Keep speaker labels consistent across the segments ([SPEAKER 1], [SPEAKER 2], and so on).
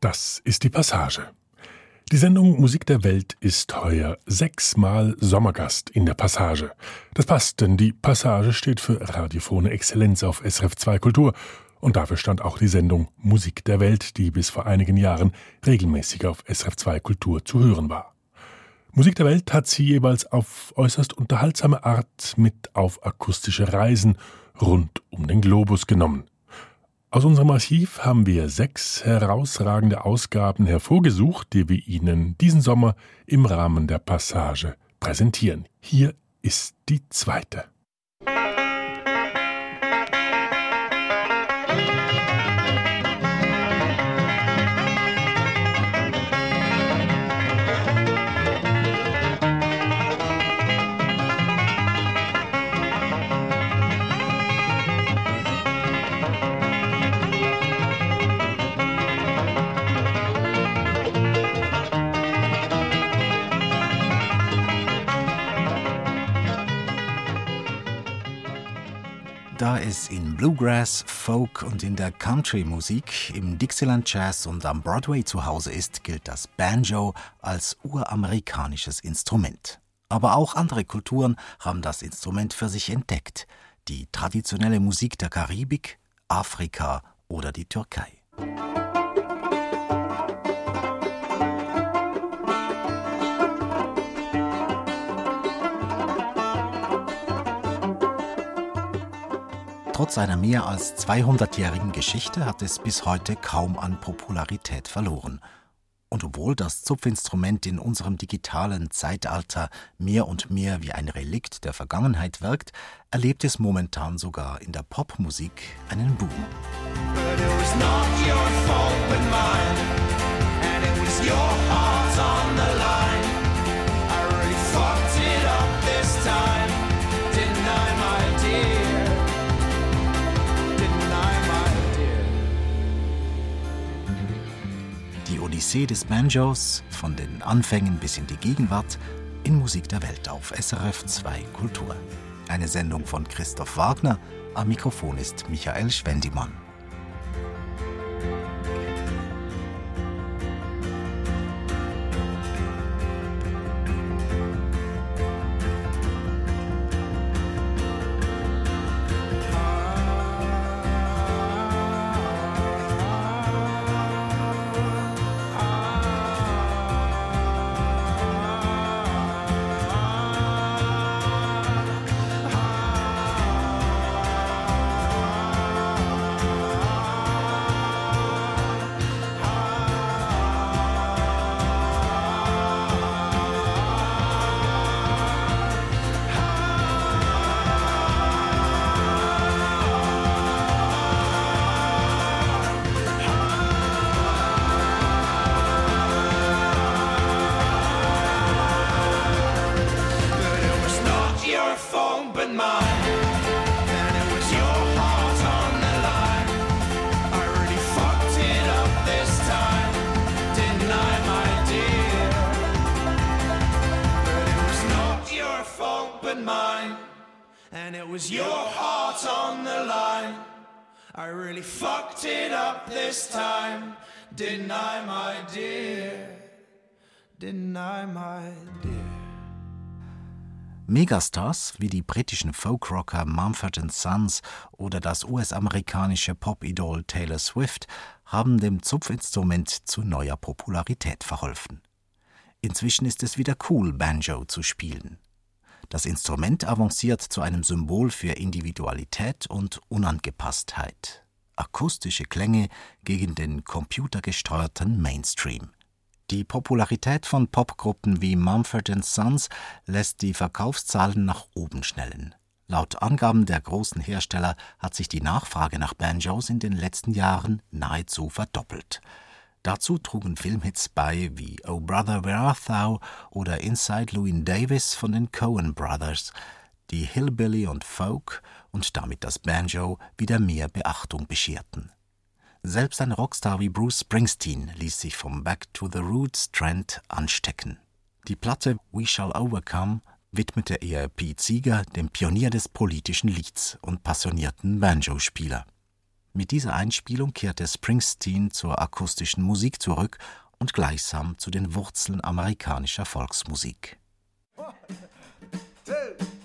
[SPEAKER 1] Das ist die Passage. Die Sendung Musik der Welt ist heuer sechsmal Sommergast in der Passage. Das passt, denn die Passage steht für radiophone Exzellenz auf SRF 2 Kultur und dafür stand auch die Sendung Musik der Welt, die bis vor einigen Jahren regelmäßig auf SRF 2 Kultur zu hören war. Musik der Welt hat sie jeweils auf äußerst unterhaltsame Art mit auf akustische Reisen rund um den Globus genommen. Aus unserem Archiv haben wir sechs herausragende Ausgaben hervorgesucht, die wir Ihnen diesen Sommer im Rahmen der Passage präsentieren. Hier ist die zweite.
[SPEAKER 2] Da es in Bluegrass, Folk und in der Country-Musik, im Dixieland Jazz und am Broadway zu Hause ist, gilt das Banjo als uramerikanisches Instrument. Aber auch andere Kulturen haben das Instrument für sich entdeckt. Die traditionelle Musik der Karibik, Afrika oder die Türkei. Trotz seiner mehr als 200-jährigen Geschichte hat es bis heute kaum an Popularität verloren. Und obwohl das Zupfinstrument in unserem digitalen Zeitalter mehr und mehr wie ein Relikt der Vergangenheit wirkt, erlebt es momentan sogar in der Popmusik einen Boom. But it was not your fault but mine, and it was your heart Odyssee des Banjos von den Anfängen bis in die Gegenwart in Musik der Welt auf SRF 2 Kultur. Eine Sendung von Christoph Wagner, am Mikrofon ist Michael Schwendimann. Megastars wie die britischen Folkrocker Mumford Sons oder das US-amerikanische Pop-Idol Taylor Swift haben dem Zupfinstrument zu neuer Popularität verholfen. Inzwischen ist es wieder cool, Banjo zu spielen. Das Instrument avanciert zu einem Symbol für Individualität und Unangepasstheit. Akustische Klänge gegen den computergesteuerten Mainstream. Die Popularität von Popgruppen wie Mumford Sons lässt die Verkaufszahlen nach oben schnellen. Laut Angaben der großen Hersteller hat sich die Nachfrage nach Banjos in den letzten Jahren nahezu verdoppelt. Dazu trugen Filmhits bei wie Oh Brother Where Art Thou oder Inside Louis Davis von den Coen Brothers, die Hillbilly und Folk und damit das Banjo wieder mehr Beachtung bescherten. Selbst ein Rockstar wie Bruce Springsteen ließ sich vom Back to the Roots Trend anstecken. Die Platte We Shall Overcome widmete er Pete Seeger, dem Pionier des politischen Lieds und passionierten Banjo-Spieler. Mit dieser Einspielung kehrte Springsteen zur akustischen Musik zurück und gleichsam zu den Wurzeln amerikanischer Volksmusik. One, two.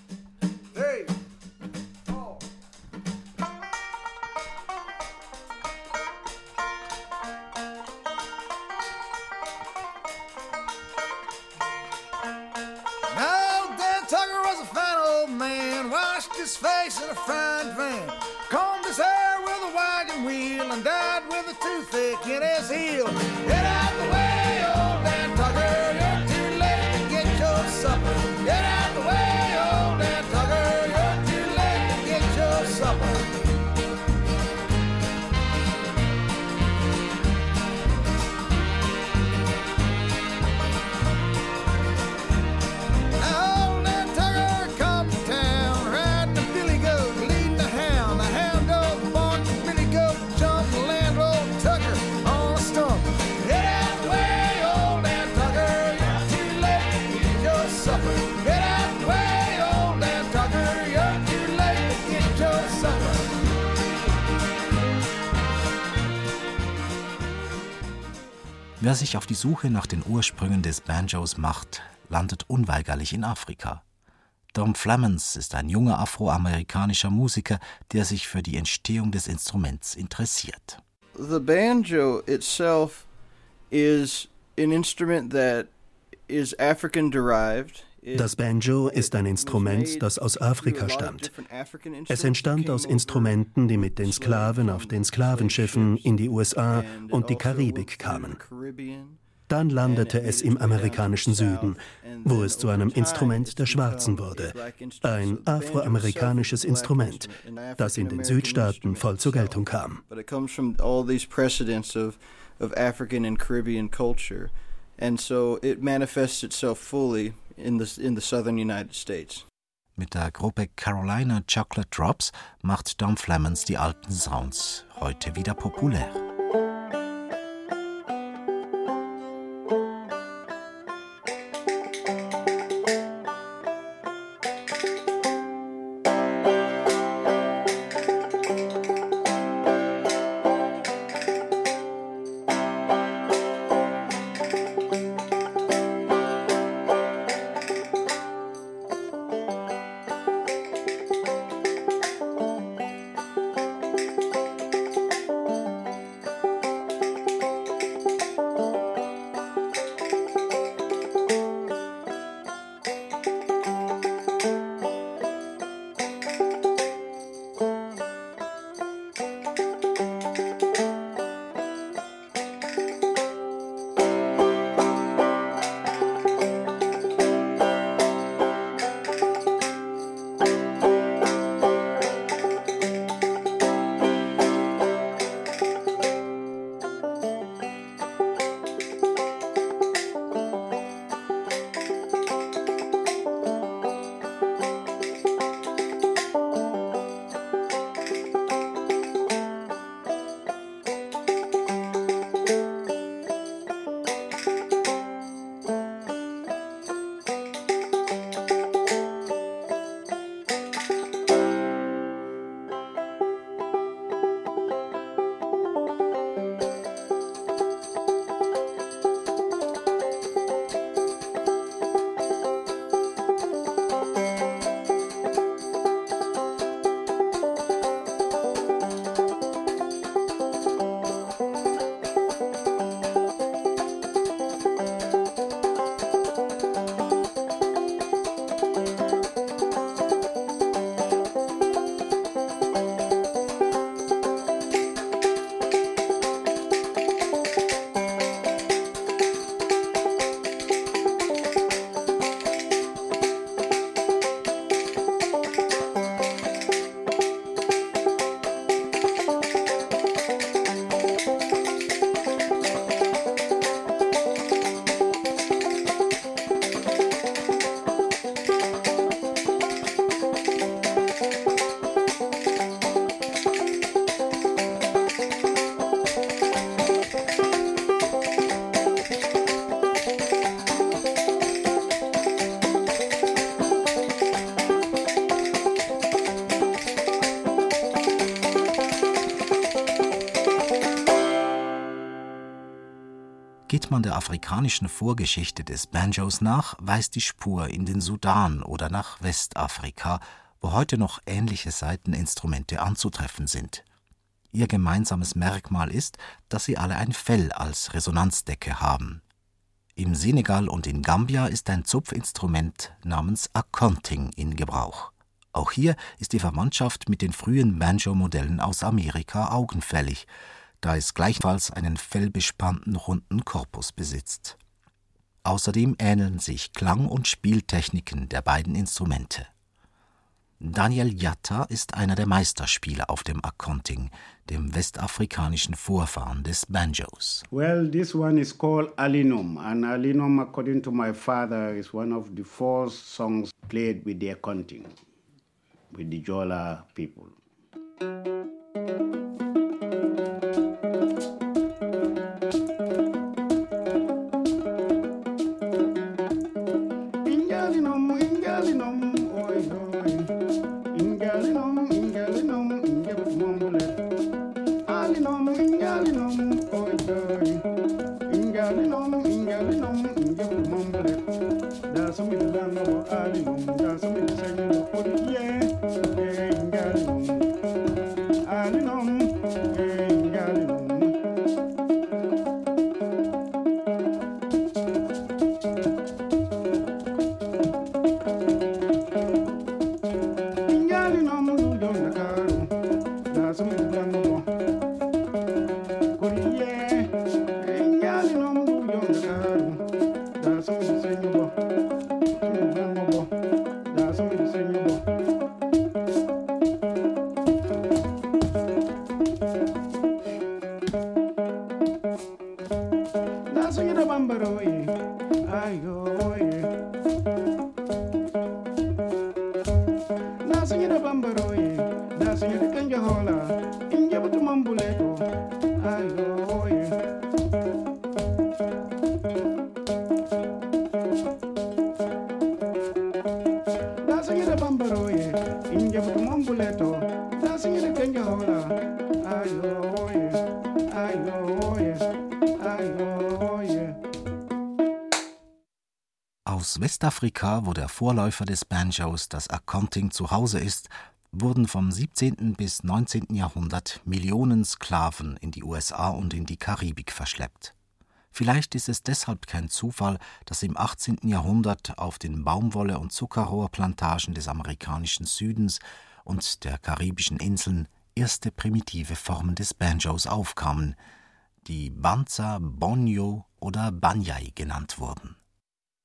[SPEAKER 3] His face in a frying pan, combed his hair with a wagon wheel, and died with a toothache in his heel.
[SPEAKER 2] Sich auf die Suche nach den Ursprüngen des Banjos macht, landet unweigerlich in Afrika. Dom Flemons ist ein junger afroamerikanischer Musiker, der sich für die Entstehung des Instruments interessiert.
[SPEAKER 4] The banjo itself is an instrument that is African derived.
[SPEAKER 5] Das Banjo ist ein Instrument, das aus Afrika stammt. Es entstand aus Instrumenten, die mit den Sklaven auf den Sklavenschiffen in die USA und die Karibik kamen. Dann landete es im amerikanischen Süden, wo es zu einem Instrument der Schwarzen wurde. Ein afroamerikanisches Instrument, das in den Südstaaten voll zur Geltung kam.
[SPEAKER 4] And so it manifests itself fully in the, in the southern United States.
[SPEAKER 2] Mit der Gruppe Carolina Chocolate Drops macht Dom Flemons die alten Sounds heute wieder populär. Man der afrikanischen Vorgeschichte des Banjos nach, weist die Spur in den Sudan oder nach Westafrika, wo heute noch ähnliche Saiteninstrumente anzutreffen sind. Ihr gemeinsames Merkmal ist, dass sie alle ein Fell als Resonanzdecke haben. Im Senegal und in Gambia ist ein Zupfinstrument namens Akonting in Gebrauch. Auch hier ist die Verwandtschaft mit den frühen Banjo-Modellen aus Amerika augenfällig, da es gleichfalls einen fellbespannten runden Korpus besitzt. Außerdem ähneln sich Klang- und Spieltechniken der beiden Instrumente. Daniel Jatta ist einer der Meisterspieler auf dem Akonting, dem westafrikanischen Vorfahren des Banjos.
[SPEAKER 6] Well, this one is called Alinum, and Alinum, according to my father, is one of the four songs played with the Akonting, with the Jola people.
[SPEAKER 2] Westafrika, wo der Vorläufer des Banjos, das Accounting, zu Hause ist, wurden vom 17. bis 19. Jahrhundert Millionen Sklaven in die USA und in die Karibik verschleppt. Vielleicht ist es deshalb kein Zufall, dass im 18. Jahrhundert auf den Baumwolle- und Zuckerrohrplantagen des amerikanischen Südens und der karibischen Inseln erste primitive Formen des Banjos aufkamen, die Banza, Bonyo oder Banyai genannt wurden.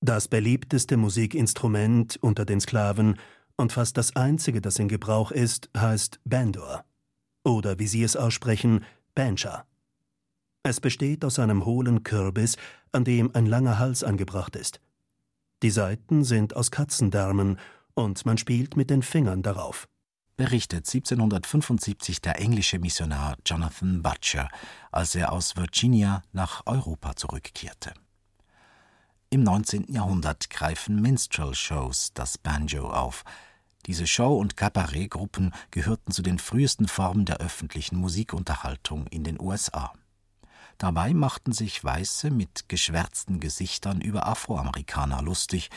[SPEAKER 5] Das beliebteste Musikinstrument unter den Sklaven und fast das einzige, das in Gebrauch ist, heißt Bandor. Oder wie sie es aussprechen, Bancha. Es besteht aus einem hohlen Kürbis, an dem ein langer Hals angebracht ist. Die Saiten sind aus Katzendärmen und man spielt mit den Fingern darauf.
[SPEAKER 2] Berichtet 1775 der englische Missionar Jonathan Butcher, als er aus Virginia nach Europa zurückkehrte. Im 19. Jahrhundert greifen Minstrel-Shows das Banjo auf. Diese Show- und Kabarettgruppen gehörten zu den frühesten Formen der öffentlichen Musikunterhaltung in den USA. Dabei machten sich Weiße mit geschwärzten Gesichtern über Afroamerikaner lustig,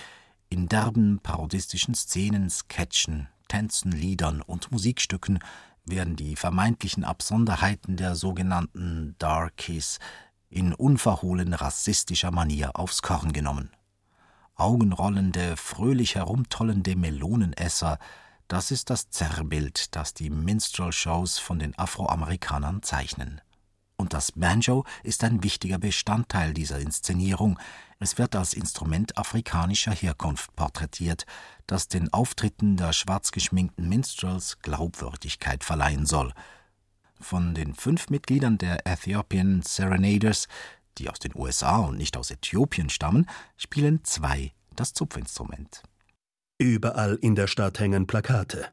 [SPEAKER 2] in derben parodistischen Szenen, Sketchen, Tänzen, Liedern und Musikstücken werden die vermeintlichen Absonderheiten der sogenannten Darkies in unverhohlen rassistischer Manier aufs Korn genommen. Augenrollende, fröhlich herumtollende Melonenesser, das ist das Zerrbild, das die Minstrel-Shows von den Afroamerikanern zeichnen. Und das Banjo ist ein wichtiger Bestandteil dieser Inszenierung. Es wird als Instrument afrikanischer Herkunft porträtiert, das den Auftritten der schwarz geschminkten Minstrels Glaubwürdigkeit verleihen soll – von den fünf Mitgliedern der Ethiopian Serenaders, die aus den USA und nicht aus Äthiopien stammen, spielen zwei das Zupfinstrument.
[SPEAKER 5] Überall in der Stadt hängen Plakate.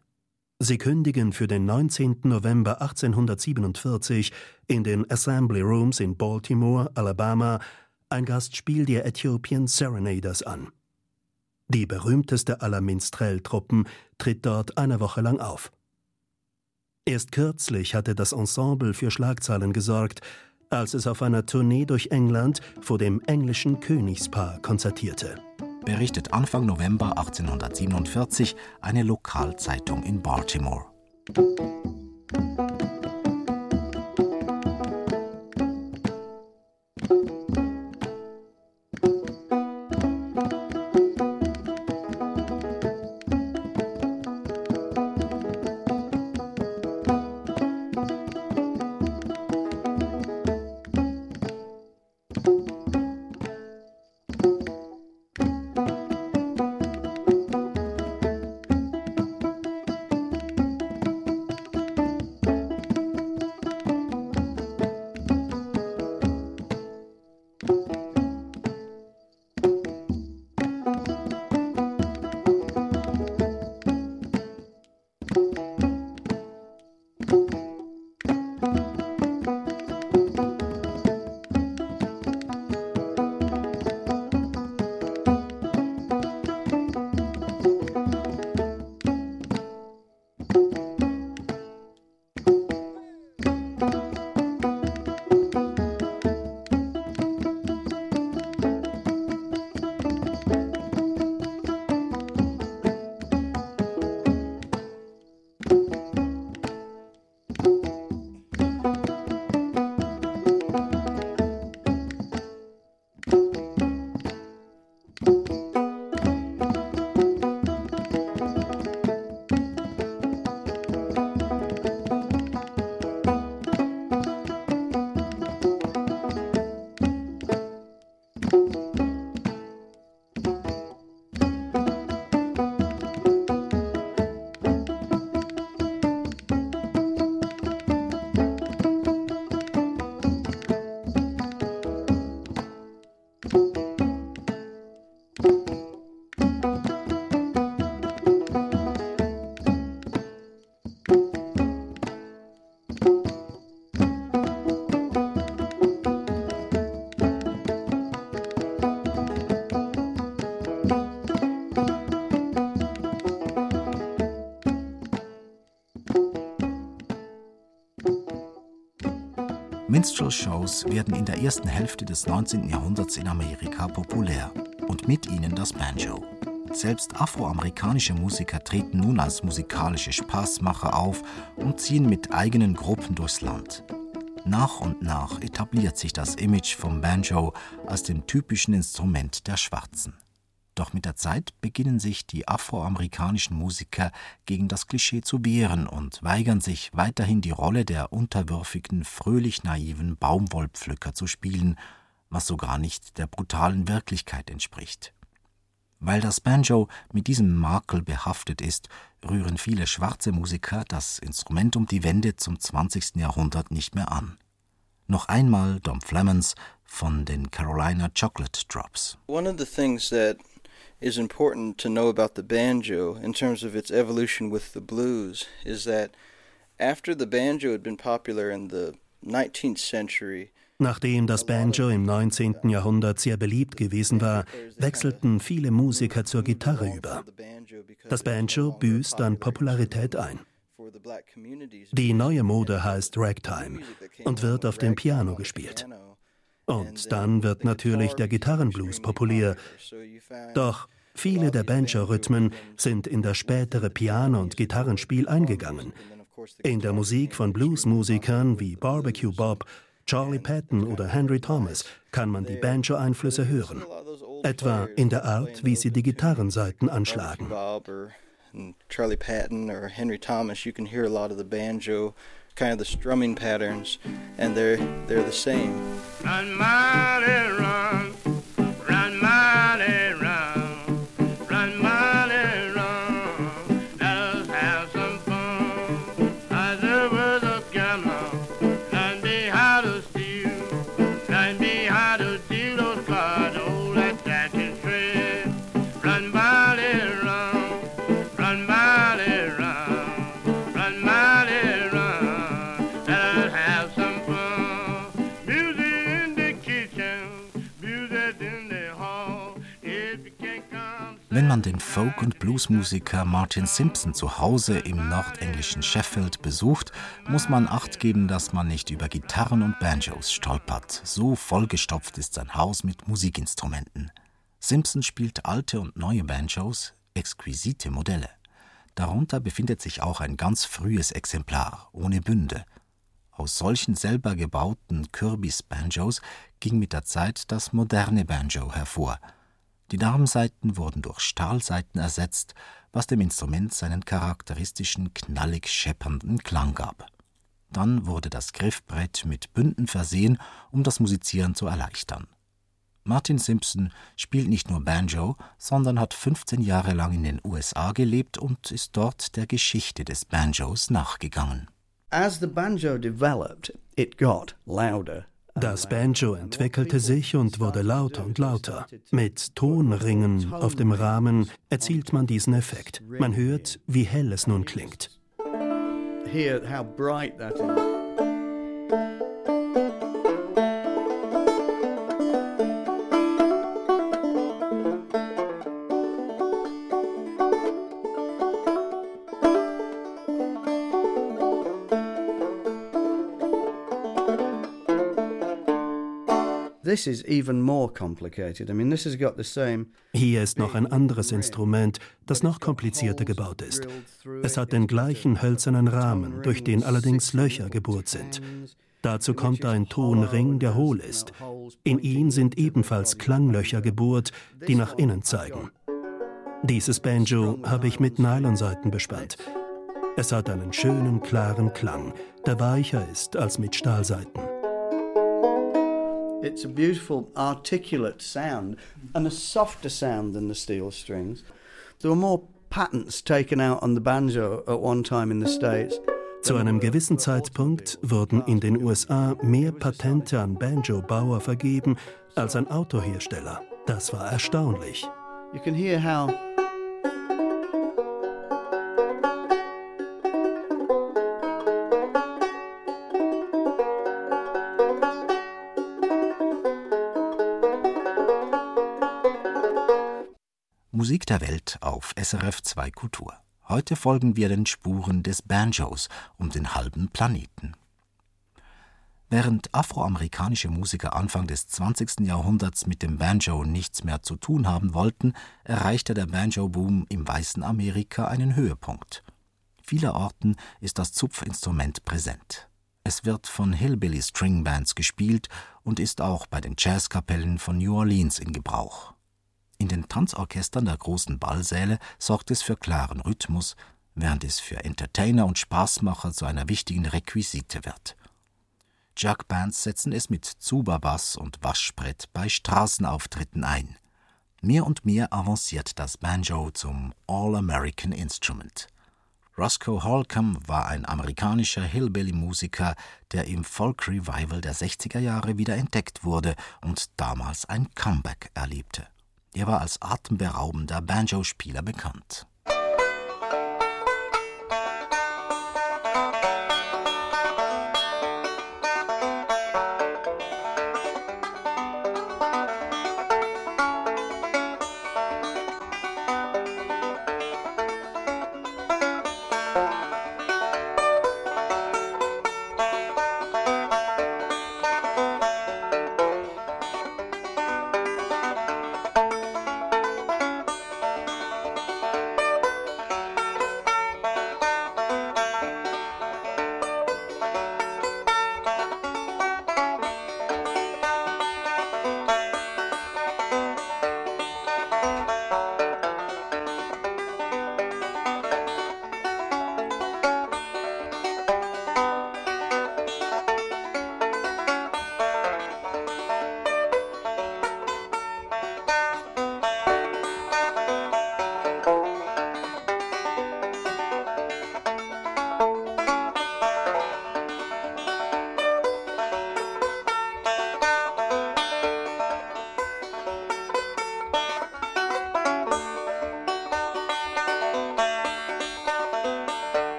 [SPEAKER 5] Sie kündigen für den 19. November 1847 in den Assembly Rooms in Baltimore, Alabama, ein Gastspiel der Ethiopian Serenaders an. Die berühmteste aller Minstrel-Truppen tritt dort eine Woche lang auf. Erst kürzlich hatte das Ensemble für Schlagzeilen gesorgt, als es auf einer Tournee durch England vor dem englischen Königspaar konzertierte.
[SPEAKER 2] Berichtet Anfang November 1847 eine Lokalzeitung in Baltimore. Minstrel-Shows werden in der ersten Hälfte des 19. Jahrhunderts in Amerika populär und mit ihnen das Banjo. Selbst afroamerikanische Musiker treten nun als musikalische Spaßmacher auf und ziehen mit eigenen Gruppen durchs Land. Nach und nach etabliert sich das Image vom Banjo als dem typischen Instrument der Schwarzen. Doch mit der Zeit beginnen sich die afroamerikanischen Musiker gegen das Klischee zu wehren und weigern sich weiterhin die Rolle der unterwürfigen, fröhlich naiven Baumwollpflücker zu spielen, was so gar nicht der brutalen Wirklichkeit entspricht. Weil das Banjo mit diesem Makel behaftet ist, rühren viele schwarze Musiker das Instrument um die Wende zum 20. Jahrhundert nicht mehr an. Noch einmal Dom Flemons von den Carolina Chocolate Drops.
[SPEAKER 4] One of the things that is important to know about the banjo in terms of its evolution with the blues is that after the banjo had been popular in the 19th century,
[SPEAKER 5] Nachdem das Banjo im 19. Jahrhundert sehr beliebt gewesen war, wechselten viele Musiker zur Gitarre über. Das Banjo büßt an Popularität ein. Die neue Mode heißt Ragtime und wird auf dem Piano gespielt. Und dann wird natürlich der Gitarrenblues populär. Doch viele der Banjo-Rhythmen sind in das spätere Piano- und Gitarrenspiel eingegangen. In der Musik von Bluesmusikern wie Barbecue Bob, Charlie Patton oder Henry Thomas kann man die Banjo-Einflüsse hören. Etwa in der Art, wie sie die Gitarrenseiten anschlagen.
[SPEAKER 4] Charlie Patton or Henry Thomas, you can hear a lot of the banjo kind of the strumming patterns, and they're they're the same.
[SPEAKER 2] Man den Folk- und Bluesmusiker Martin Simpson zu Hause im nordenglischen Sheffield besucht, muss man acht geben, dass man nicht über Gitarren und Banjos stolpert. So vollgestopft ist sein Haus mit Musikinstrumenten. Simpson spielt alte und neue Banjos, exquisite Modelle. Darunter befindet sich auch ein ganz frühes Exemplar, ohne Bünde. Aus solchen selber gebauten Kirby's Banjos ging mit der Zeit das moderne Banjo hervor – die Darmsaiten wurden durch Stahlsaiten ersetzt, was dem Instrument seinen charakteristischen knallig scheppernden Klang gab. Dann wurde das Griffbrett mit Bünden versehen, um das Musizieren zu erleichtern. Martin Simpson spielt nicht nur Banjo, sondern hat 15 Jahre lang in den USA gelebt und ist dort der Geschichte des Banjos nachgegangen.
[SPEAKER 7] As the banjo developed, it got louder
[SPEAKER 5] das Banjo entwickelte sich und wurde lauter und lauter. Mit Tonringen auf dem Rahmen erzielt man diesen Effekt. Man hört, wie hell es nun klingt.
[SPEAKER 7] Hear how bright that is.
[SPEAKER 5] Hier ist noch ein anderes Instrument, das noch komplizierter gebaut ist. Es hat den gleichen hölzernen Rahmen, durch den allerdings Löcher gebohrt sind. Dazu kommt ein Tonring, der hohl ist. In ihn sind ebenfalls Klanglöcher gebohrt, die nach innen zeigen. Dieses Banjo habe ich mit Nylonseiten bespannt. Es hat einen schönen, klaren Klang, der weicher ist als mit Stahlseiten.
[SPEAKER 7] It's a beautiful, articulate sound and a softer sound than the steel strings. There were more patents taken out on the banjo at one time in the States.
[SPEAKER 5] Zu einem gewissen Zeitpunkt wurden in den USA mehr Patente an Banjo-Bauer vergeben als an Autohersteller. Das war erstaunlich.
[SPEAKER 7] You can hear how
[SPEAKER 2] Musik der Welt auf SRF 2 Kultur. Heute folgen wir den Spuren des Banjos um den halben Planeten. Während afroamerikanische Musiker Anfang des 20. Jahrhunderts mit dem Banjo nichts mehr zu tun haben wollten, erreichte der Banjo-Boom im weißen Amerika einen Höhepunkt. Vielerorten ist das Zupfinstrument präsent. Es wird von Hillbilly String Bands gespielt und ist auch bei den Jazzkapellen von New Orleans in Gebrauch. In den Tanzorchestern der großen Ballsäle sorgt es für klaren Rhythmus, während es für Entertainer und Spaßmacher zu einer wichtigen Requisite wird. Jugbands setzen es mit Zuba-Bass und Waschbrett bei Straßenauftritten ein. Mehr und mehr avanciert das Banjo zum All-American Instrument. Roscoe Holcomb war ein amerikanischer Hillbilly-Musiker, der im Folk Revival der 60er Jahre wieder entdeckt wurde und damals ein Comeback erlebte. Er war als atemberaubender Banjo-Spieler bekannt.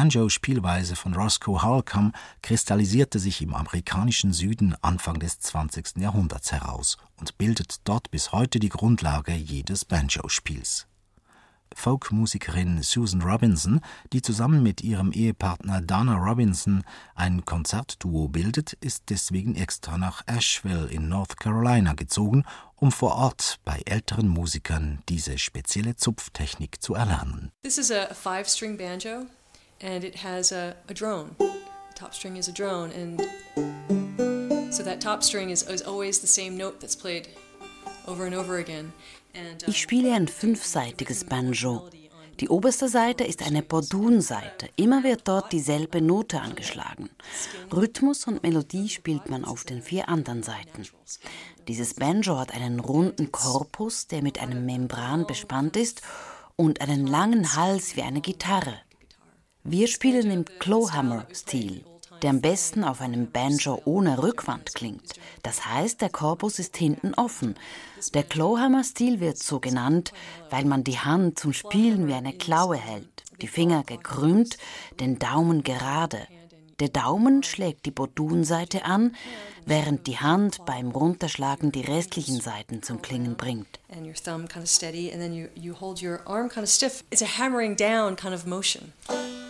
[SPEAKER 2] Banjo-Spielweise von Roscoe Holcomb kristallisierte sich im amerikanischen Süden Anfang des 20. Jahrhunderts heraus und bildet dort bis heute die Grundlage jedes Banjo-Spiels. Folkmusikerin Susan Robinson, die zusammen mit ihrem Ehepartner Dana Robinson ein Konzertduo bildet, ist deswegen extra nach Asheville in North Carolina gezogen, um vor Ort bei älteren Musikern diese spezielle Zupftechnik zu erlernen.
[SPEAKER 8] This is a five-string banjo and it has a, a drone. The top string is a drone and so that top string is, is always the same note that's played over and over again.
[SPEAKER 9] Ich spiele ein fünfseitiges Banjo. Die oberste Seite ist eine Bordun-Seite. Immer wird dort dieselbe Note angeschlagen. Rhythmus und Melodie spielt man auf den vier anderen Seiten. Dieses Banjo hat einen runden Korpus, der mit einem Membran bespannt ist und einen langen Hals wie eine Gitarre. Wir spielen im Clawhammer-Stil der am besten auf einem Banjo ohne Rückwand klingt. Das heißt, der Korpus ist hinten offen. Der Clawhammer-Stil wird so genannt, weil man die Hand zum Spielen wie eine Klaue hält, die Finger gekrümmt, den Daumen gerade. Der Daumen schlägt die Bodunseite an, während die Hand beim Runterschlagen die restlichen Seiten zum Klingen bringt. And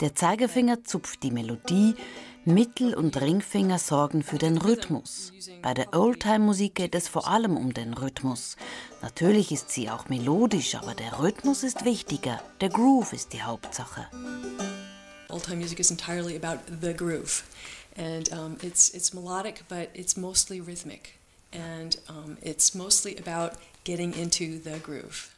[SPEAKER 9] Der Zeigefinger zupft die Melodie, Mittel- und Ringfinger sorgen für den Rhythmus. Bei der Oldtime-Musik geht es vor allem um den Rhythmus. Natürlich ist sie auch melodisch, aber der Rhythmus ist wichtiger. Der Groove ist die Hauptsache.
[SPEAKER 8] Oldtime music is entirely about the groove, and um, it's it's melodic, but it's mostly rhythmic, and um, it's mostly about getting into the groove.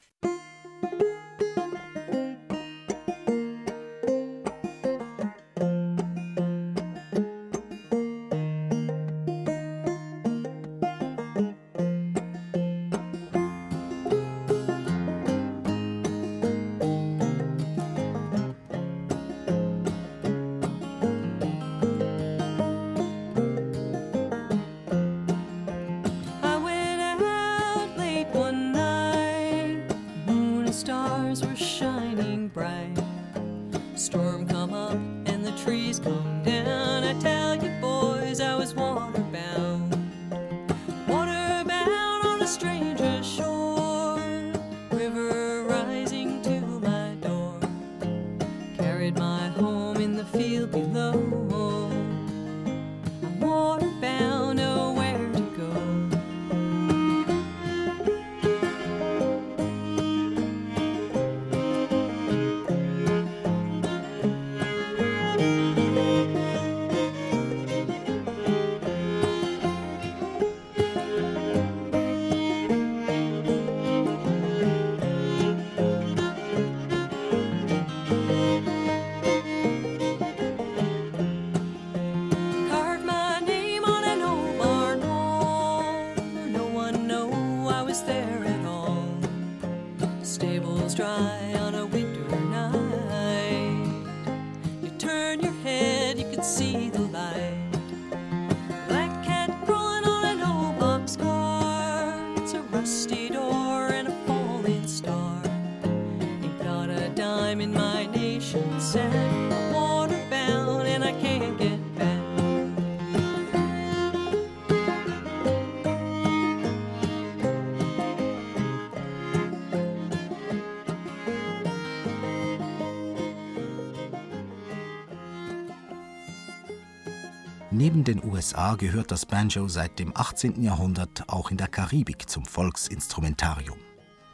[SPEAKER 2] USA gehört das Banjo seit dem 18. Jahrhundert auch in der Karibik zum Volksinstrumentarium.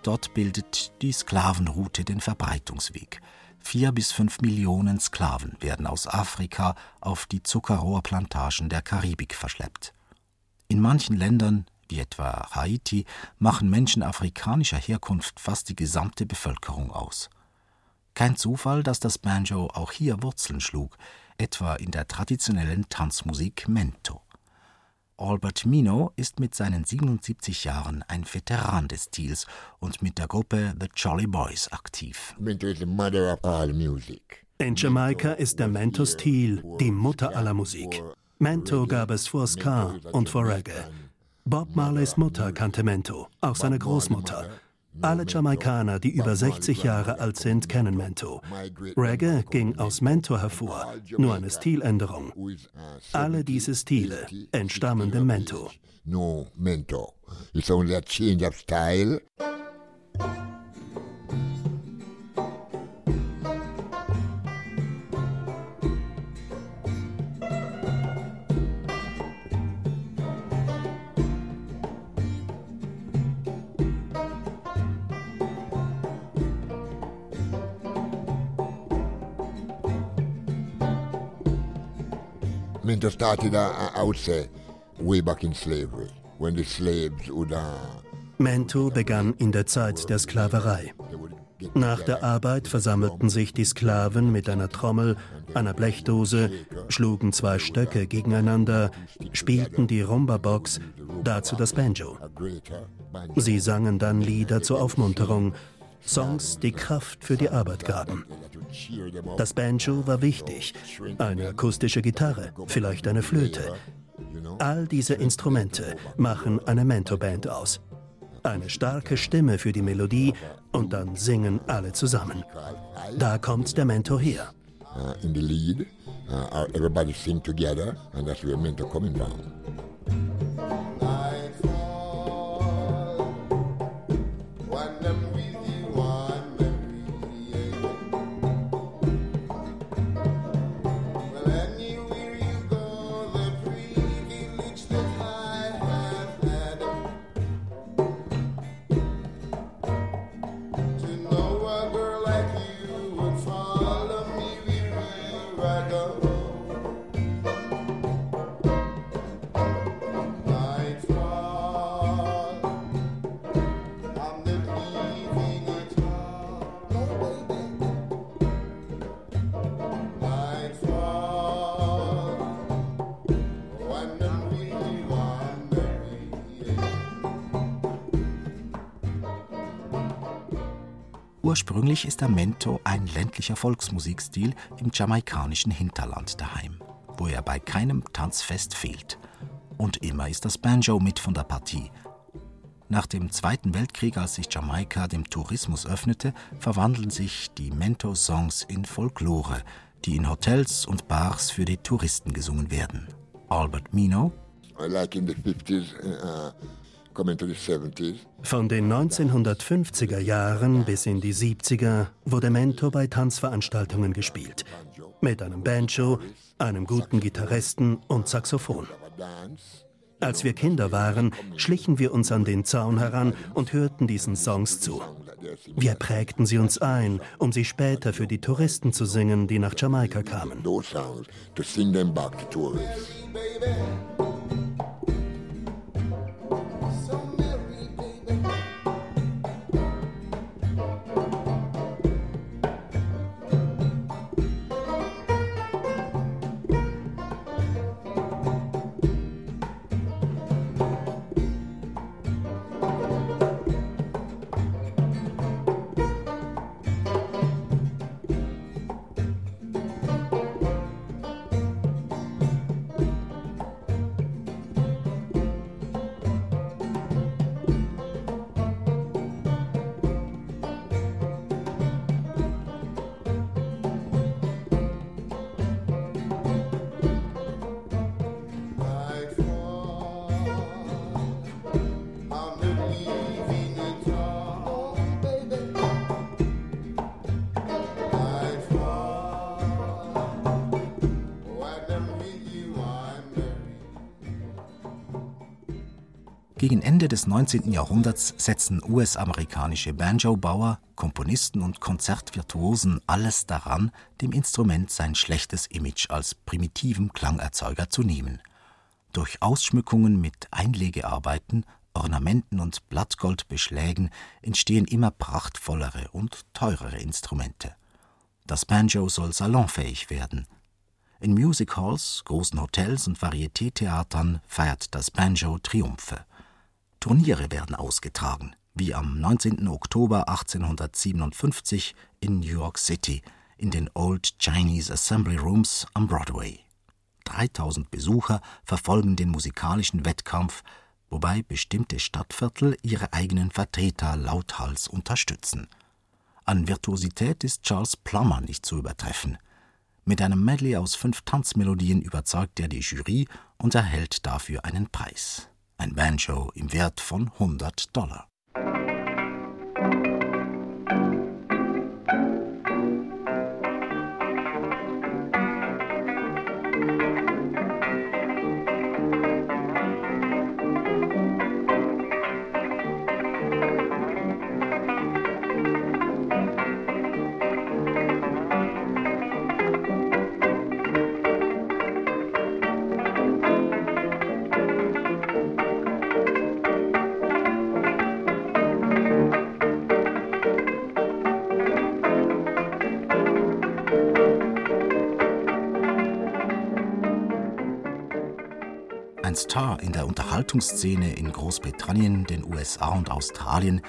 [SPEAKER 2] Dort bildet die Sklavenroute den Verbreitungsweg. Vier bis fünf Millionen Sklaven werden aus Afrika auf die Zuckerrohrplantagen der Karibik verschleppt. In manchen Ländern, wie etwa Haiti, machen Menschen afrikanischer Herkunft fast die gesamte Bevölkerung aus. Kein Zufall, dass das Banjo auch hier Wurzeln schlug, etwa in der traditionellen Tanzmusik Mento. Albert Mino ist mit seinen 77 Jahren ein Veteran des Stils und mit der Gruppe The Jolly Boys aktiv.
[SPEAKER 5] In Jamaika ist der Mento-Stil die Mutter aller Musik. Mento gab es vor Ska und vor Reggae. Bob Marleys Mutter kannte Mento, auch seine Großmutter. Alle Jamaikaner, die über 60 Jahre alt sind, kennen Mento. Reggae ging aus Mento hervor, nur eine Stiländerung. Alle diese Stile entstammen dem Mento. No Mento. It's only a change of style.
[SPEAKER 10] Minter started out say way back in slavery, when the slaves would. Uh,
[SPEAKER 5] Mento begann in der Zeit der Sklaverei. Nach der Arbeit versammelten sich die Sklaven mit einer Trommel, einer Blechdose, schlugen zwei Stöcke gegeneinander, spielten die Rumba-Box, dazu das Banjo. Sie sangen dann Lieder zur Aufmunterung, Songs, die Kraft für die Arbeit gaben. Das Banjo war wichtig, eine akustische Gitarre, vielleicht eine Flöte. All diese Instrumente machen eine Mento-Band aus. Eine starke Stimme für die Melodie und dann singen alle zusammen. Da kommt der Mento her. In the lead, uh, everybody sing together and that's where Mento coming down.
[SPEAKER 2] Ursprünglich ist der Mento ein ländlicher Volksmusikstil im jamaikanischen Hinterland daheim, wo er bei keinem Tanzfest fehlt. Und immer ist das Banjo mit von der Partie. Nach dem Zweiten Weltkrieg, als sich Jamaika dem Tourismus öffnete, verwandeln sich die Mento-Songs in Folklore, die in Hotels und Bars für die Touristen gesungen werden. Albert Mino.
[SPEAKER 5] Like in the 50s, uh, von den 1950er Jahren bis in die 70er wurde Mento bei Tanzveranstaltungen gespielt. Mit einem Banjo, einem guten Gitarristen und Saxophon. Als wir Kinder waren, schlichen wir uns an den Zaun heran und hörten diesen Songs zu. Wir prägten sie uns ein, um sie später für die Touristen zu singen, die nach Jamaika kamen.
[SPEAKER 2] Gegen Ende des 19. Jahrhunderts setzten US-amerikanische Banjo-Bauer, Komponisten und Konzertvirtuosen alles daran, dem Instrument sein schlechtes Image als primitiven Klangerzeuger zu nehmen. Durch Ausschmückungen mit Einlegearbeiten Ornamenten und Blattgoldbeschlägen entstehen immer prachtvollere und teurere Instrumente. Das Banjo soll salonfähig werden. In Music Halls, großen Hotels und Varieté-Theatern feiert das Banjo Triumphe. Turniere werden ausgetragen, wie am 19. Oktober 1857 in New York City in den Old Chinese Assembly Rooms am Broadway. 3000 Besucher verfolgen den musikalischen Wettkampf, wobei bestimmte Stadtviertel ihre eigenen Vertreter lauthals unterstützen. An Virtuosität ist Charles Plummer nicht zu übertreffen. Mit einem Medley aus fünf Tanzmelodien überzeugt er die Jury und erhält dafür einen Preis. Ein Banjo im Wert von 100 Dollar. In der Unterhaltungsszene in Großbritannien, den USA und Australien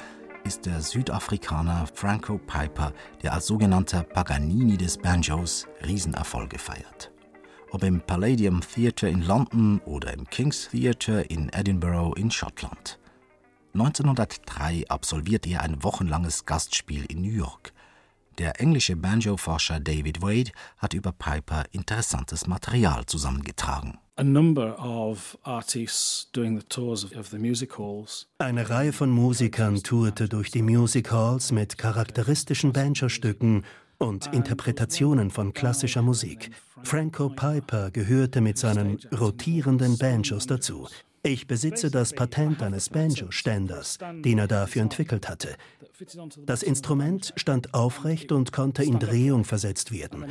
[SPEAKER 2] ist der Südafrikaner Franco Piper, der als sogenannter Paganini des Banjos Riesenerfolge feiert. Ob im Palladium Theatre in London oder im King's Theatre in Edinburgh in Schottland. 1903 absolviert er ein wochenlanges Gastspiel in New York. Der englische Banjo-Forscher David Wade hat über Piper interessantes Material zusammengetragen.
[SPEAKER 5] Eine Reihe von Musikern tourte durch die Music Halls mit charakteristischen Banjo-Stücken und Interpretationen von klassischer Musik. Franco Piper gehörte mit seinen rotierenden Banjos dazu. Ich besitze das Patent eines Banjo-Ständers, den er dafür entwickelt hatte. Das Instrument stand aufrecht und konnte in Drehung versetzt werden.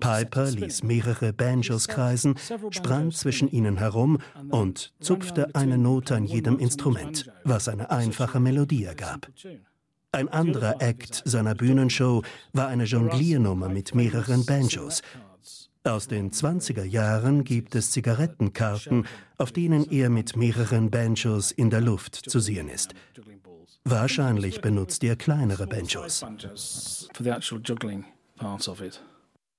[SPEAKER 5] Piper ließ mehrere Banjos kreisen, sprang zwischen ihnen herum und zupfte eine Note an jedem Instrument, was eine einfache Melodie ergab. Ein anderer Act seiner Bühnenshow war eine Jongliernummer mit mehreren Banjos, aus den 20er Jahren gibt es Zigarettenkarten, auf denen er mit mehreren Banjos in der Luft zu sehen ist. Wahrscheinlich benutzt er kleinere Banjos.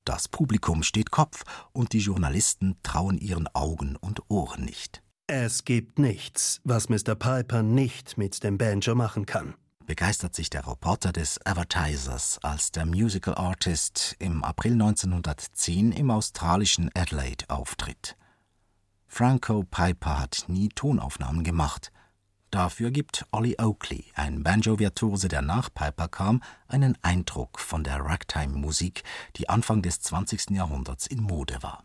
[SPEAKER 2] Das Publikum steht Kopf und die Journalisten trauen ihren Augen und Ohren nicht.
[SPEAKER 5] Es gibt nichts, was Mr. Piper nicht mit dem Banjo machen kann
[SPEAKER 2] begeistert sich der Reporter des Advertisers, als der Musical Artist im April 1910 im australischen Adelaide auftritt. Franco Piper hat nie Tonaufnahmen gemacht. Dafür gibt Ollie Oakley, ein Banjo-Virtuose, der nach Piper kam, einen Eindruck von der Ragtime-Musik, die Anfang des 20. Jahrhunderts in Mode war.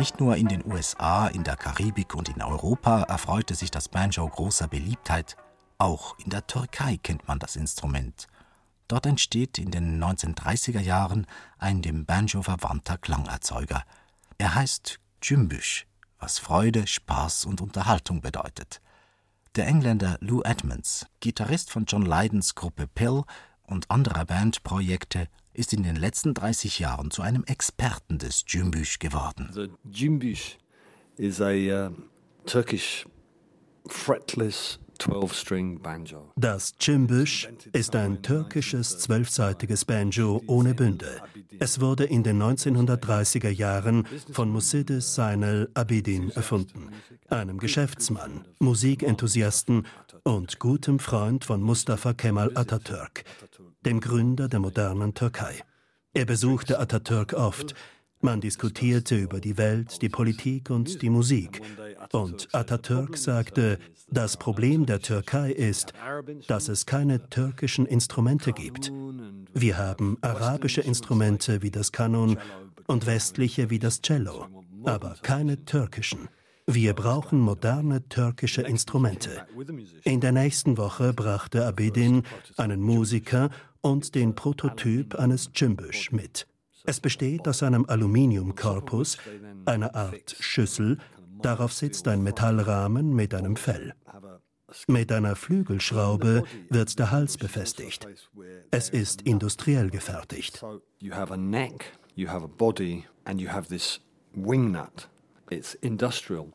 [SPEAKER 2] Nicht nur in den USA, in der Karibik und in Europa erfreute sich das Banjo großer Beliebtheit, auch in der Türkei kennt man das Instrument. Dort entsteht in den 1930er Jahren ein dem Banjo verwandter Klangerzeuger. Er heißt Cümbüş, was Freude, Spaß und Unterhaltung bedeutet. Der Engländer Lou Edmonds, Gitarrist von John Lydons Gruppe Pill und anderer Bandprojekte, ist in den letzten 30 Jahren zu einem Experten des Cümbüş geworden.
[SPEAKER 11] The Cümbüş is a uh, Turkish fretless
[SPEAKER 5] das Cimbisch ist ein türkisches zwölfseitiges Banjo ohne Bünde. Es wurde in den 1930er Jahren von Musides Seinel Abidin erfunden, einem Geschäftsmann, Musikenthusiasten und gutem Freund von Mustafa Kemal Atatürk, dem Gründer der modernen Türkei. Er besuchte Atatürk oft, man diskutierte über die Welt, die Politik und die Musik. Und Atatürk sagte, das Problem der Türkei ist, dass es keine türkischen Instrumente gibt. Wir haben arabische Instrumente wie das Kanon und westliche wie das Cello, aber keine türkischen. Wir brauchen moderne türkische Instrumente. In der nächsten Woche brachte Abedin einen Musiker und den Prototyp eines Cümbüsch mit. Es besteht aus einem Aluminiumkorpus, einer Art Schüssel, darauf sitzt ein Metallrahmen mit einem Fell. Mit einer Flügelschraube wird der Hals befestigt. Es ist industriell gefertigt. You have a neck, you have a body and you have this wing nut. It's industrial.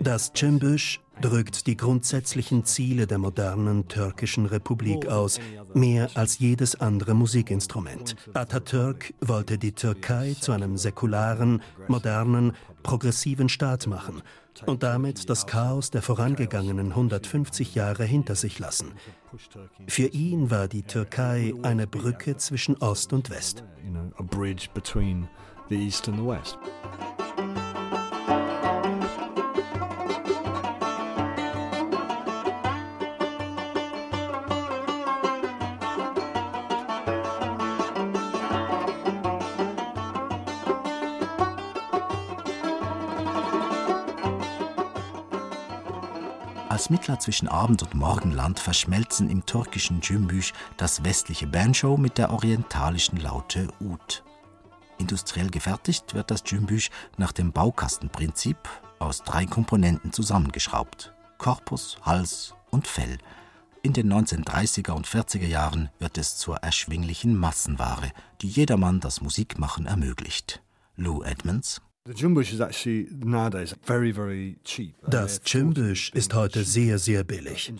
[SPEAKER 5] Das Cembüş drückt die grundsätzlichen Ziele der modernen türkischen Republik aus, mehr als jedes andere Musikinstrument. Atatürk wollte die Türkei zu einem säkularen, modernen, progressiven Staat machen und damit das Chaos der vorangegangenen 150 Jahre hinter sich lassen. Für ihn war die Türkei eine Brücke zwischen Ost und West the East and the West.
[SPEAKER 2] Als Mittler zwischen Abend- und Morgenland verschmelzen im türkischen Cümbüş das westliche Banjo mit der orientalischen Laute Ud. Industriell gefertigt wird das Cümbüş nach dem Baukastenprinzip aus drei Komponenten zusammengeschraubt: Korpus, Hals und Fell. In den 1930er und 40er Jahren wird es zur erschwinglichen Massenware, die jedermann das Musikmachen ermöglicht. Lou Edmonds
[SPEAKER 5] das Cimbisch ist heute sehr, sehr billig.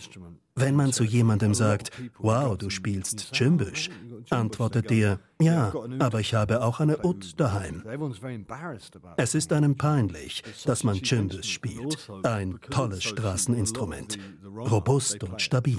[SPEAKER 5] Wenn man zu jemandem sagt, wow, du spielst Cimbisch, antwortet der, ja, aber ich habe auch eine Ut daheim. Es ist einem peinlich, dass man Cimbisch spielt. Ein tolles Straßeninstrument. Robust und stabil.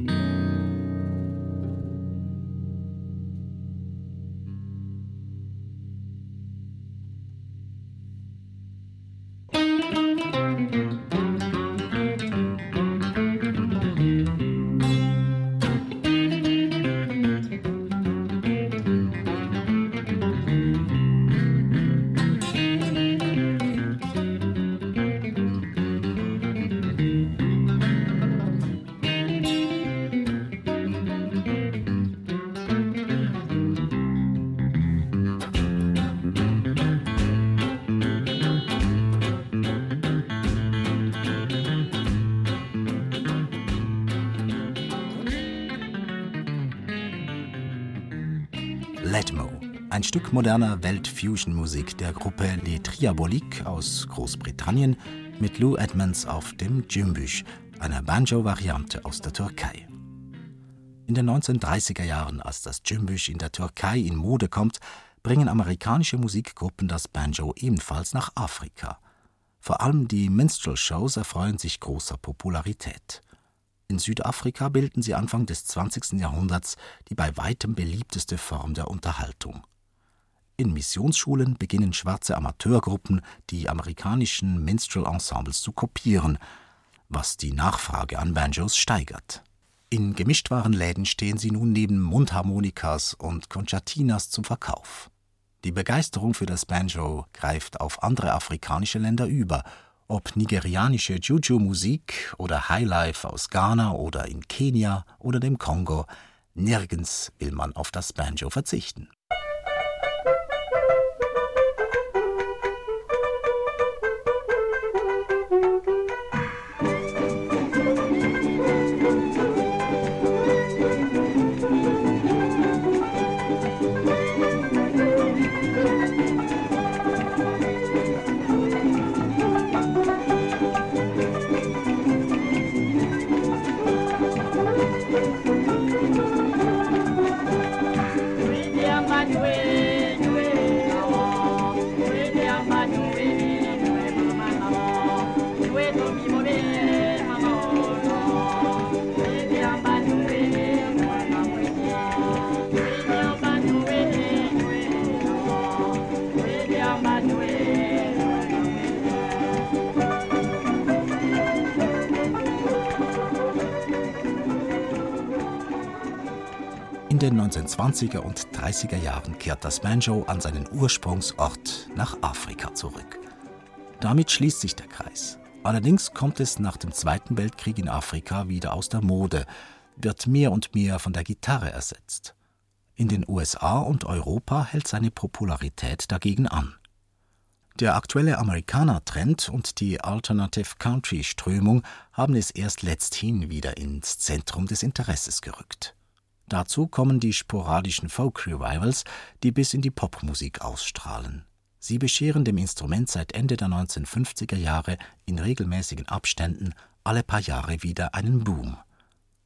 [SPEAKER 2] mm Ein Stück moderner Welt-Fusion-Musik der Gruppe Les Triaboliques aus Großbritannien mit Lou Edmonds auf dem Cümbüş, einer Banjo-Variante aus der Türkei. In den 1930er Jahren, als das Cümbüş in der Türkei in Mode kommt, bringen amerikanische Musikgruppen das Banjo ebenfalls nach Afrika. Vor allem die Minstrel-Shows erfreuen sich großer Popularität. In Südafrika bilden sie Anfang des 20. Jahrhunderts die bei weitem beliebteste Form der Unterhaltung. In Missionsschulen beginnen schwarze Amateurgruppen, die amerikanischen Minstrel-Ensembles zu kopieren, was die Nachfrage an Banjos steigert. In Gemischtwarenläden stehen sie nun neben Mundharmonikas und Concertinas zum Verkauf. Die Begeisterung für das Banjo greift auf andere afrikanische Länder über, ob nigerianische Juju-Musik oder Highlife aus Ghana oder in Kenia oder dem Kongo, nirgends will man auf das Banjo verzichten. 1920er und 30er Jahren kehrt das Banjo an seinen Ursprungsort nach Afrika zurück. Damit schließt sich der Kreis. Allerdings kommt es nach dem Zweiten Weltkrieg in Afrika wieder aus der Mode, wird mehr und mehr von der Gitarre ersetzt. In den USA und Europa hält seine Popularität dagegen an. Der aktuelle Amerikaner-Trend und die Alternative Country-Strömung haben es erst letzthin wieder ins Zentrum des Interesses gerückt. Dazu kommen die sporadischen Folk-Revivals, die bis in die Popmusik ausstrahlen. Sie bescheren dem Instrument seit Ende der 1950er Jahre in regelmäßigen Abständen alle paar Jahre wieder einen Boom.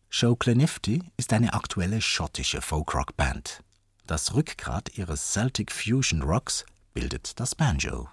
[SPEAKER 2] Show Clenifty ist eine aktuelle schottische Folk-Rock-Band. Das Rückgrat ihres Celtic Fusion Rocks bildet das Banjo.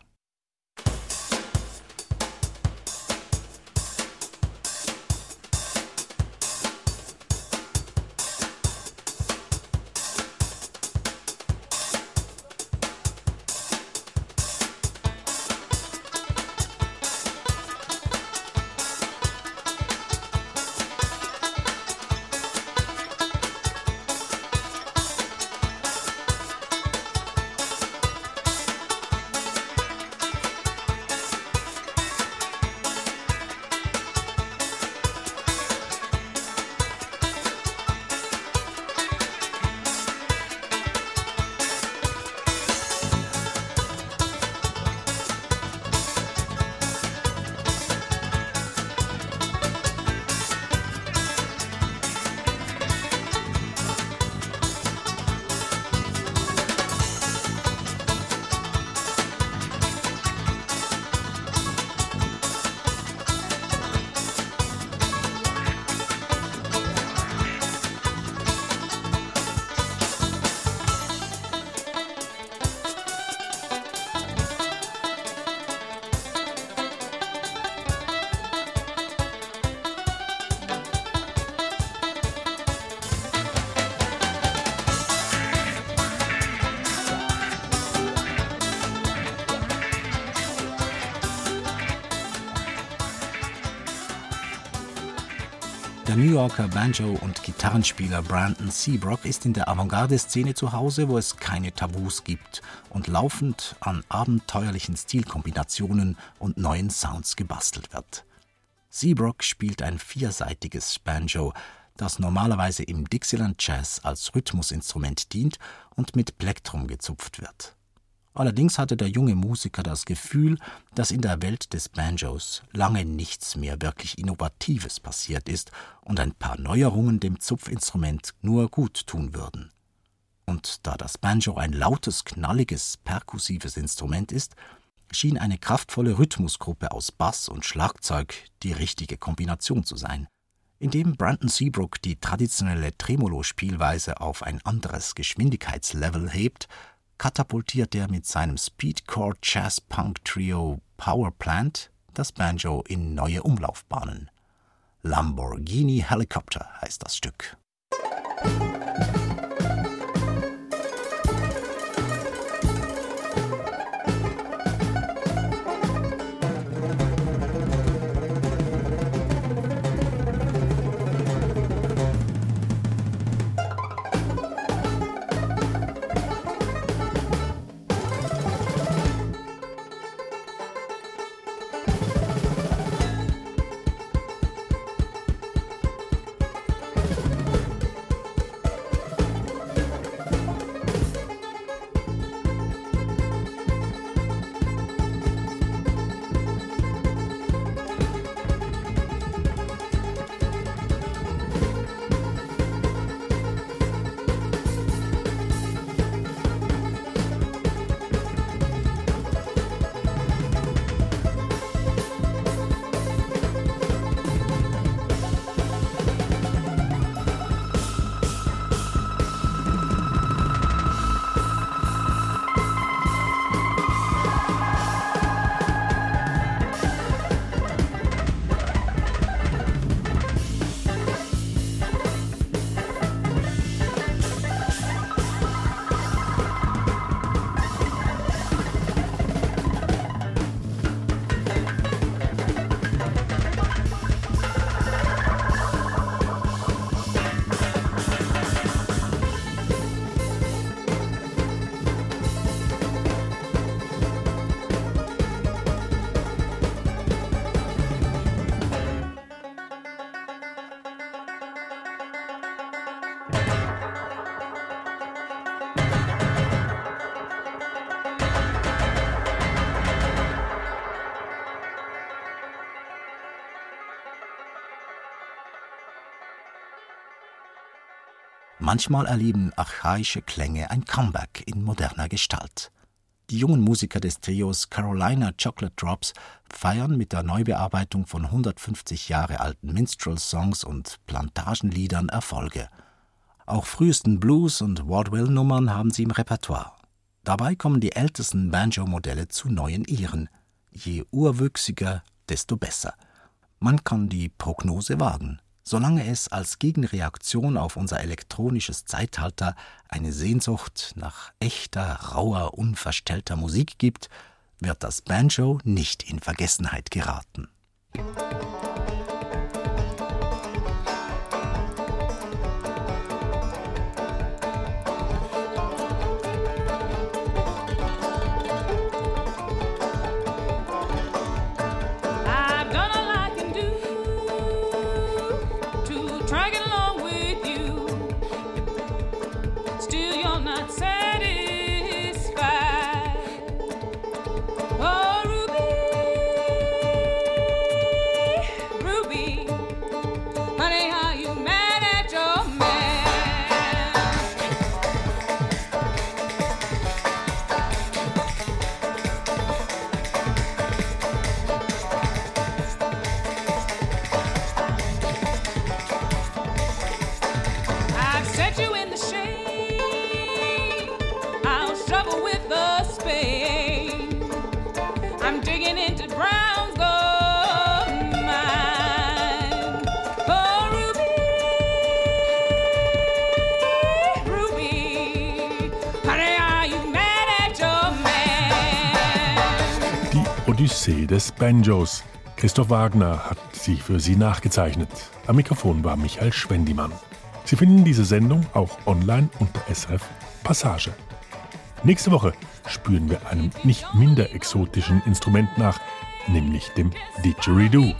[SPEAKER 2] New Yorker Banjo- und Gitarrenspieler Brandon Seabrook ist in der Avantgarde-Szene zu Hause, wo es keine Tabus gibt und laufend an abenteuerlichen Stilkombinationen und neuen Sounds gebastelt wird. Seabrook spielt ein vierseitiges Banjo, das normalerweise im Dixieland Jazz als Rhythmusinstrument dient und mit Plektrum gezupft wird. Allerdings hatte der junge Musiker das Gefühl, dass in der Welt des Banjos lange nichts mehr wirklich Innovatives passiert ist und ein paar Neuerungen dem Zupfinstrument nur gut tun würden. Und da das Banjo ein lautes, knalliges, perkussives Instrument ist, schien eine kraftvolle Rhythmusgruppe aus Bass und Schlagzeug die richtige Kombination zu sein. Indem Brandon Seabrook die traditionelle Tremolo-Spielweise auf ein anderes Geschwindigkeitslevel hebt, katapultiert er mit seinem Speedcore Jazz Punk Trio Power Plant das Banjo in neue Umlaufbahnen. Lamborghini Helicopter heißt das Stück. Manchmal erleben archaische Klänge ein Comeback in moderner Gestalt. Die jungen Musiker des Trios Carolina Chocolate Drops feiern mit der Neubearbeitung von 150 Jahre alten Minstrel-Songs und Plantagenliedern Erfolge. Auch frühesten Blues- und Vaudeville-Nummern haben sie im Repertoire. Dabei kommen die ältesten Banjo-Modelle zu neuen Ehren. Je urwüchsiger, desto besser. Man kann die Prognose wagen solange es als Gegenreaktion auf unser elektronisches Zeitalter eine Sehnsucht nach echter, rauer, unverstellter Musik gibt, wird das Banjo nicht in Vergessenheit geraten.
[SPEAKER 10] Odyssee Banjos. Christoph Wagner hat sie für Sie nachgezeichnet. Am Mikrofon war Michael Schwendimann. Sie finden diese Sendung auch online unter SRF Passage. Nächste Woche spüren wir einem nicht minder exotischen Instrument nach, nämlich dem Didgeridoo.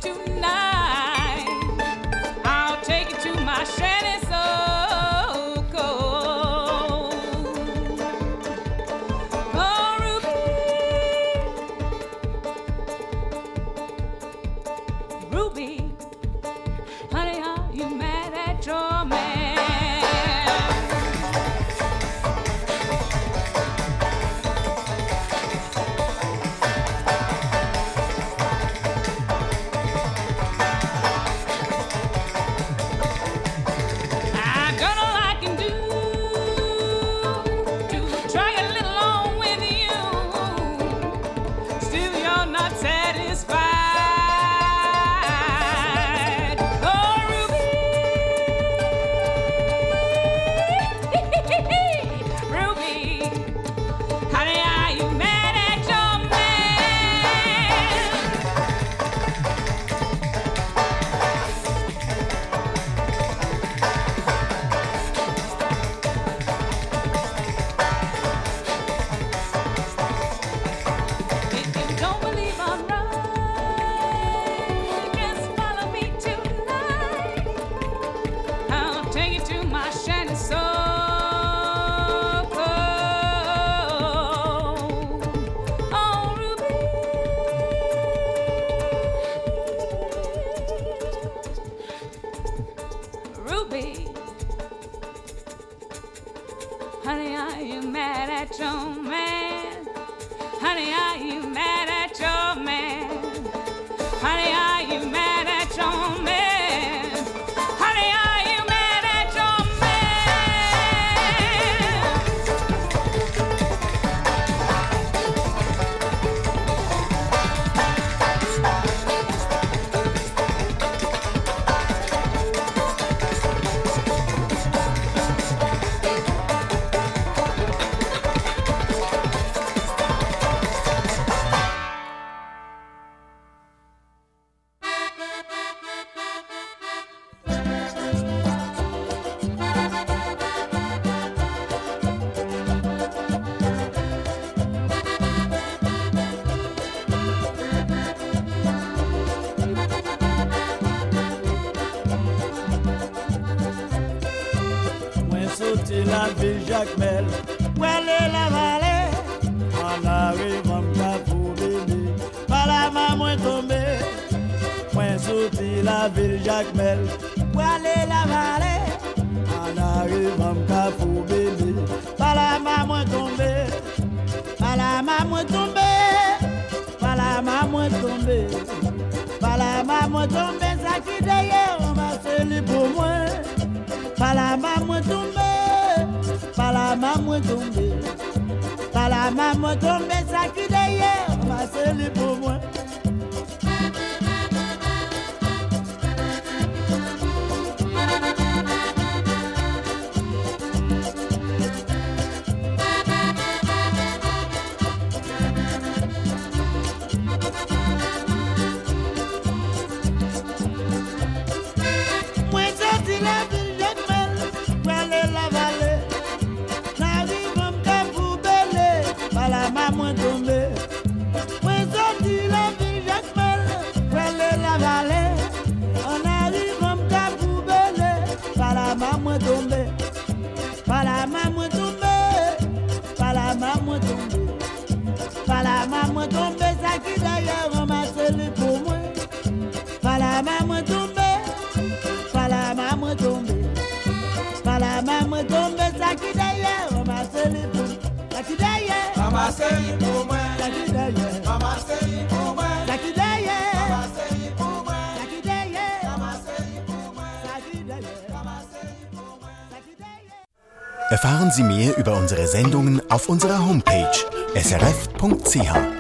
[SPEAKER 12] La ville Jacmel, Wale la vallée, en arrive en Capoubili, par la maman tombée, par la maman tombée, par la maman tombée, par la maman tombée, ça qui d'ailleurs, on va se pour moi, par la maman tombée. Pala maman tombé, pala maman tombé, ça qui d'ailleurs, passe le pour moi.
[SPEAKER 13] Erfahren Sie mehr über unsere Sendungen auf unserer Homepage srf.ch.